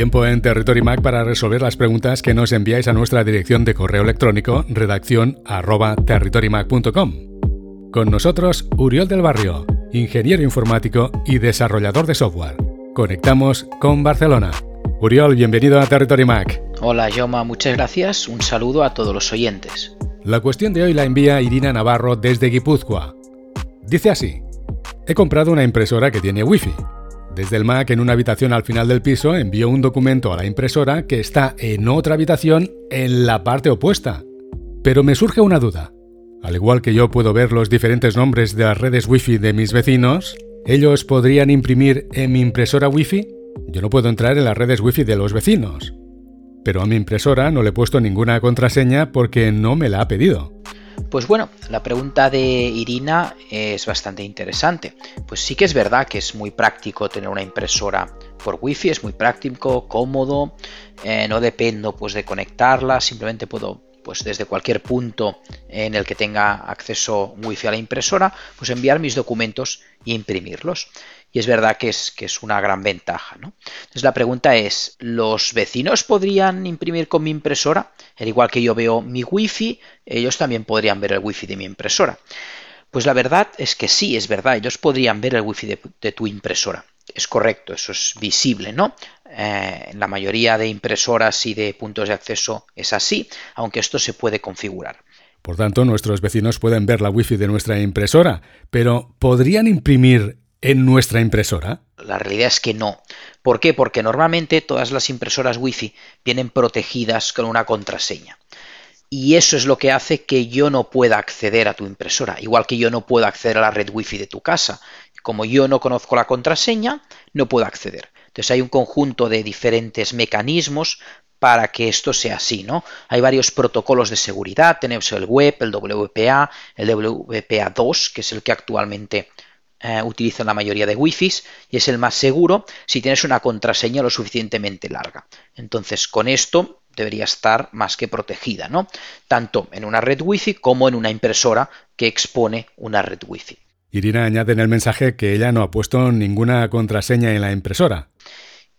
Tiempo en Territory Mac para resolver las preguntas que nos enviáis a nuestra dirección de correo electrónico redacción arroba Con nosotros, Uriol del Barrio, ingeniero informático y desarrollador de software. Conectamos con Barcelona. Uriol, bienvenido a Territory Mac. Hola, Yoma, muchas gracias. Un saludo a todos los oyentes. La cuestión de hoy la envía Irina Navarro desde Guipúzcoa. Dice así: He comprado una impresora que tiene Wi-Fi. Desde el Mac en una habitación al final del piso envío un documento a la impresora que está en otra habitación en la parte opuesta. Pero me surge una duda. Al igual que yo puedo ver los diferentes nombres de las redes Wi-Fi de mis vecinos, ¿ellos podrían imprimir en mi impresora Wi-Fi? Yo no puedo entrar en las redes Wi-Fi de los vecinos. Pero a mi impresora no le he puesto ninguna contraseña porque no me la ha pedido. Pues bueno, la pregunta de Irina es bastante interesante. Pues sí que es verdad que es muy práctico tener una impresora por wifi, es muy práctico, cómodo, eh, no dependo pues de conectarla, simplemente puedo pues desde cualquier punto en el que tenga acceso wifi a la impresora, pues enviar mis documentos e imprimirlos. Y es verdad que es, que es una gran ventaja. ¿no? Entonces la pregunta es, ¿los vecinos podrían imprimir con mi impresora? Al igual que yo veo mi wifi, ellos también podrían ver el wifi de mi impresora. Pues la verdad es que sí, es verdad, ellos podrían ver el wifi de, de tu impresora. Es correcto, eso es visible, ¿no? Eh, en la mayoría de impresoras y de puntos de acceso es así, aunque esto se puede configurar. Por tanto, nuestros vecinos pueden ver la wifi de nuestra impresora, pero ¿podrían imprimir en nuestra impresora? La realidad es que no. ¿Por qué? Porque normalmente todas las impresoras Wi-Fi vienen protegidas con una contraseña. Y eso es lo que hace que yo no pueda acceder a tu impresora, igual que yo no puedo acceder a la red Wi-Fi de tu casa. Como yo no conozco la contraseña, no puedo acceder. Entonces hay un conjunto de diferentes mecanismos para que esto sea así, ¿no? Hay varios protocolos de seguridad, tenemos el web, el WPA, el WPA2, que es el que actualmente eh, utilizan la mayoría de Wi-Fi y es el más seguro si tienes una contraseña lo suficientemente larga. Entonces, con esto debería estar más que protegida, ¿no? Tanto en una red Wi-Fi como en una impresora que expone una red Wi-Fi. Irina añade en el mensaje que ella no ha puesto ninguna contraseña en la impresora.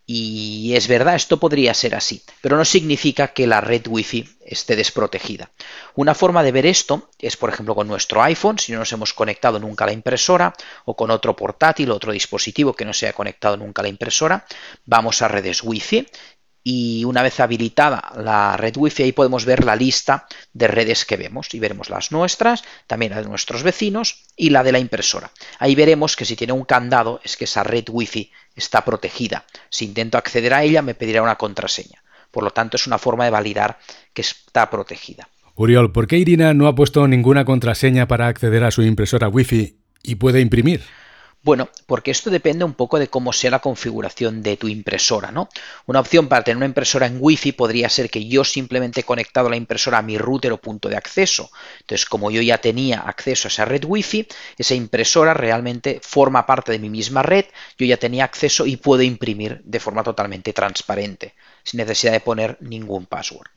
Y es verdad, esto podría ser así, pero no significa que la red Wi-Fi esté desprotegida. Una forma de ver esto es, por ejemplo, con nuestro iPhone, si no nos hemos conectado nunca a la impresora, o con otro portátil, otro dispositivo que no se haya conectado nunca a la impresora, vamos a redes Wi-Fi y una vez habilitada la red Wi-Fi ahí podemos ver la lista de redes que vemos y veremos las nuestras, también la de nuestros vecinos y la de la impresora. Ahí veremos que si tiene un candado es que esa red Wi-Fi está protegida. Si intento acceder a ella me pedirá una contraseña. Por lo tanto es una forma de validar que está protegida. Uriol, ¿por qué Irina no ha puesto ninguna contraseña para acceder a su impresora Wi-Fi y puede imprimir? Bueno, porque esto depende un poco de cómo sea la configuración de tu impresora, ¿no? Una opción para tener una impresora en Wi-Fi podría ser que yo simplemente he conectado la impresora a mi router o punto de acceso. Entonces, como yo ya tenía acceso a esa red Wi-Fi, esa impresora realmente forma parte de mi misma red, yo ya tenía acceso y puedo imprimir de forma totalmente transparente, sin necesidad de poner ningún password.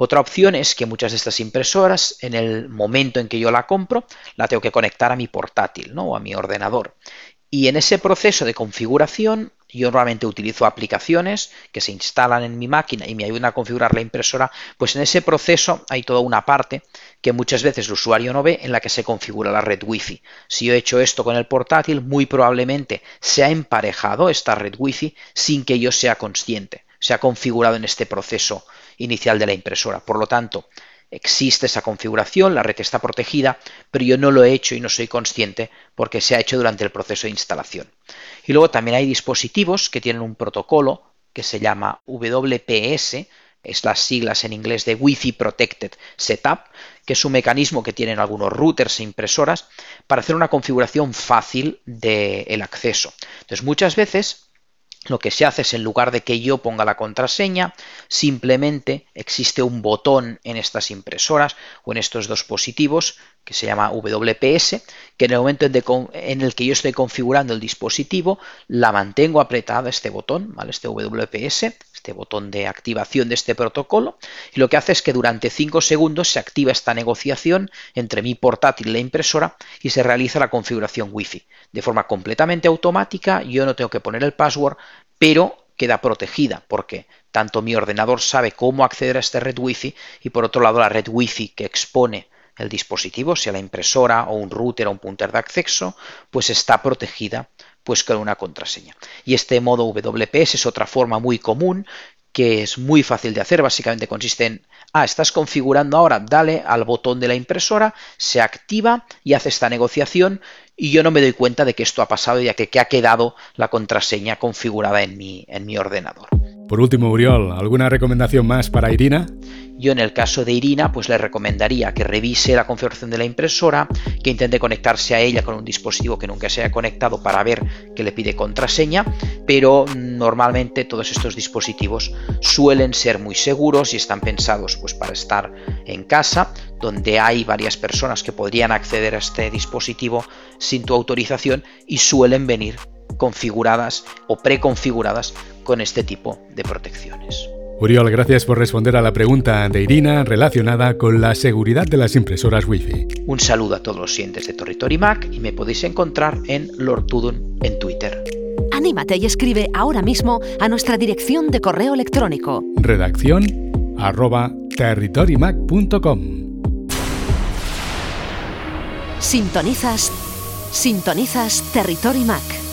Otra opción es que muchas de estas impresoras, en el momento en que yo la compro, la tengo que conectar a mi portátil ¿no? o a mi ordenador. Y en ese proceso de configuración, yo normalmente utilizo aplicaciones que se instalan en mi máquina y me ayudan a configurar la impresora, pues en ese proceso hay toda una parte que muchas veces el usuario no ve en la que se configura la red Wi-Fi. Si yo he hecho esto con el portátil, muy probablemente se ha emparejado esta red Wi-Fi sin que yo sea consciente. Se ha configurado en este proceso inicial de la impresora. Por lo tanto, existe esa configuración, la red está protegida, pero yo no lo he hecho y no soy consciente porque se ha hecho durante el proceso de instalación. Y luego también hay dispositivos que tienen un protocolo que se llama WPS, es las siglas en inglés de Wi-Fi Protected Setup, que es un mecanismo que tienen algunos routers e impresoras para hacer una configuración fácil del acceso. Entonces, muchas veces lo que se hace es en lugar de que yo ponga la contraseña, simplemente existe un botón en estas impresoras o en estos dispositivos que se llama WPS, que en el momento en el que yo estoy configurando el dispositivo, la mantengo apretada este botón, ¿vale? este WPS, este botón de activación de este protocolo, y lo que hace es que durante 5 segundos se activa esta negociación entre mi portátil y la impresora y se realiza la configuración Wi-Fi. De forma completamente automática, yo no tengo que poner el password, pero queda protegida porque tanto mi ordenador sabe cómo acceder a esta red Wi-Fi y por otro lado la red Wi-Fi que expone el dispositivo, sea la impresora o un router o un punter de acceso, pues está protegida pues con una contraseña. Y este modo WPS es otra forma muy común que es muy fácil de hacer, básicamente consiste en, ah, estás configurando ahora, dale al botón de la impresora, se activa y hace esta negociación y yo no me doy cuenta de que esto ha pasado ya que, que ha quedado la contraseña configurada en mi, en mi ordenador. Por último, Uriol, ¿alguna recomendación más para Irina? Yo en el caso de Irina, pues le recomendaría que revise la configuración de la impresora, que intente conectarse a ella con un dispositivo que nunca se haya conectado para ver que le pide contraseña, pero normalmente todos estos dispositivos suelen ser muy seguros y están pensados pues para estar en casa, donde hay varias personas que podrían acceder a este dispositivo sin tu autorización y suelen venir configuradas o preconfiguradas con este tipo de protecciones. Uriol, gracias por responder a la pregunta de Irina relacionada con la seguridad de las impresoras Wi-Fi. Un saludo a todos los siguientes de Territory Mac y me podéis encontrar en Lord Tudun en Twitter. Anímate y escribe ahora mismo a nuestra dirección de correo electrónico. Redacción arroba territorymac.com. Sintonizas, sintonizas Territory Mac